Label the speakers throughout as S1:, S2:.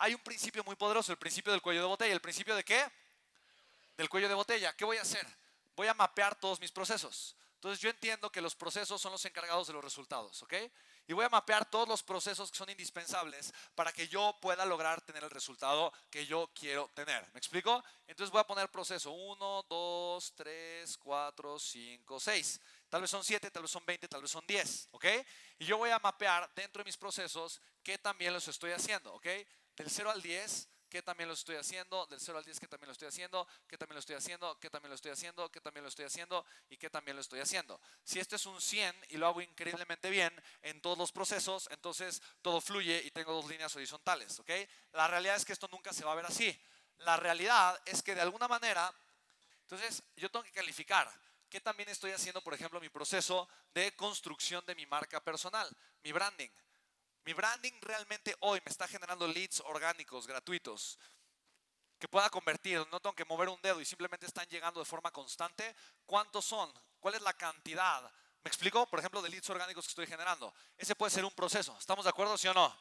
S1: hay un principio muy poderoso, el principio del cuello de botella. ¿El principio de qué? Del cuello de botella. ¿Qué voy a hacer? Voy a mapear todos mis procesos. Entonces yo entiendo que los procesos son los encargados de los resultados, ¿ok? Y voy a mapear todos los procesos que son indispensables para que yo pueda lograr tener el resultado que yo quiero tener. ¿Me explico? Entonces voy a poner proceso 1, 2, 3, 4, 5, 6. Tal vez son 7, tal vez son 20, tal vez son 10, ¿ok? Y yo voy a mapear dentro de mis procesos que también los estoy haciendo, ¿ok? Del 0 al 10 que también lo estoy haciendo, del 0 al 10 que también lo estoy haciendo, que también lo estoy haciendo, que también lo estoy haciendo, que también lo estoy haciendo y que también lo estoy haciendo. Si este es un 100 y lo hago increíblemente bien en todos los procesos, entonces todo fluye y tengo dos líneas horizontales, ¿ok? La realidad es que esto nunca se va a ver así. La realidad es que de alguna manera, entonces yo tengo que calificar qué también estoy haciendo, por ejemplo, mi proceso de construcción de mi marca personal, mi branding. Mi branding realmente hoy me está generando leads orgánicos, gratuitos, que pueda convertir, no tengo que mover un dedo y simplemente están llegando de forma constante. ¿Cuántos son? ¿Cuál es la cantidad? ¿Me explico? Por ejemplo, de leads orgánicos que estoy generando. Ese puede ser un proceso. ¿Estamos de acuerdo, sí o no?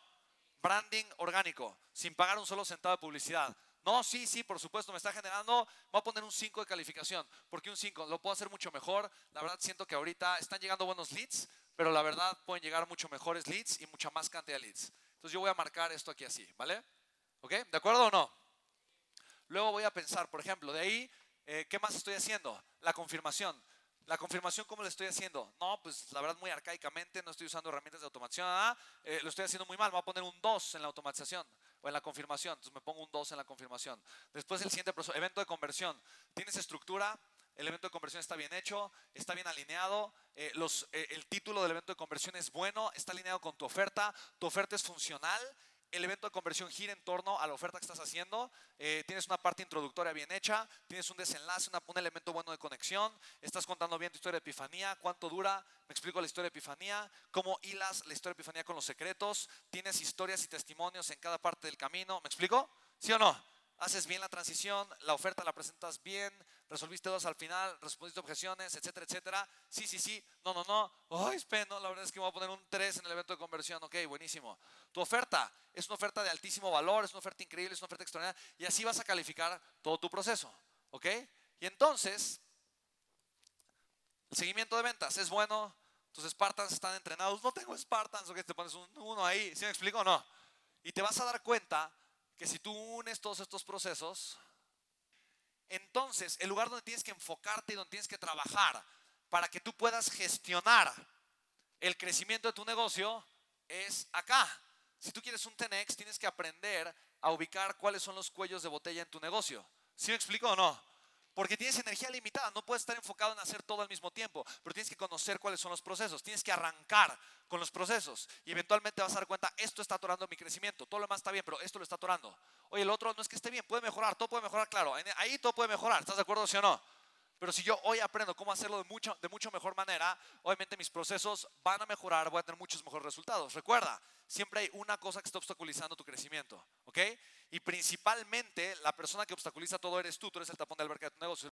S1: Branding orgánico, sin pagar un solo centavo de publicidad. No, sí, sí, por supuesto, me está generando, voy a poner un 5 de calificación. ¿Por qué un 5? Lo puedo hacer mucho mejor. La verdad siento que ahorita están llegando buenos leads, pero la verdad pueden llegar mucho mejores leads y mucha más cantidad de leads. Entonces yo voy a marcar esto aquí así, ¿vale? ¿Ok? ¿De acuerdo o no? Luego voy a pensar, por ejemplo, de ahí, eh, ¿qué más estoy haciendo? La confirmación. La confirmación, ¿cómo lo estoy haciendo? No, pues la verdad muy arcaicamente, no estoy usando herramientas de automatización, ah, eh, lo estoy haciendo muy mal, voy a poner un 2 en la automatización o en la confirmación, entonces me pongo un 2 en la confirmación. Después el siguiente evento de conversión. ¿Tienes estructura? el evento de conversión está bien hecho, está bien alineado, eh, los, eh, el título del evento de conversión es bueno, está alineado con tu oferta, tu oferta es funcional, el evento de conversión gira en torno a la oferta que estás haciendo, eh, tienes una parte introductoria bien hecha, tienes un desenlace, un elemento bueno de conexión, estás contando bien tu historia de epifanía, cuánto dura, me explico la historia de epifanía, cómo hilas la historia de epifanía con los secretos, tienes historias y testimonios en cada parte del camino, ¿me explico? ¿Sí o no? Haces bien la transición, la oferta la presentas bien, resolviste dos al final, respondiste objeciones, etcétera, etcétera. Sí, sí, sí, no, no, no. Ay, espera, no, la verdad es que voy a poner un 3 en el evento de conversión. Ok, buenísimo. Tu oferta es una oferta de altísimo valor, es una oferta increíble, es una oferta extraordinaria. Y así vas a calificar todo tu proceso. ¿Ok? Y entonces, el seguimiento de ventas es bueno. Tus Spartans están entrenados. No tengo Spartans, ok, te pones un, uno ahí. ¿Sí me explico o no? Y te vas a dar cuenta que si tú unes todos estos procesos, entonces, el lugar donde tienes que enfocarte y donde tienes que trabajar para que tú puedas gestionar el crecimiento de tu negocio es acá. Si tú quieres un Tenex, tienes que aprender a ubicar cuáles son los cuellos de botella en tu negocio. ¿Sí me explico o no? Porque tienes energía limitada, no puedes estar enfocado en hacer todo al mismo tiempo, pero tienes que conocer cuáles son los procesos, tienes que arrancar con los procesos y eventualmente vas a dar cuenta, esto está atorando mi crecimiento, todo lo demás está bien, pero esto lo está atorando. Oye, el otro no es que esté bien, puede mejorar, todo puede mejorar, claro, ahí todo puede mejorar, ¿estás de acuerdo, sí o no? Pero si yo hoy aprendo cómo hacerlo de mucho, de mucho mejor manera, obviamente mis procesos van a mejorar, voy a tener muchos mejores resultados. Recuerda, siempre hay una cosa que está obstaculizando tu crecimiento, ¿ok? Y principalmente la persona que obstaculiza todo eres tú, tú eres el tapón de alberca de tu negocio.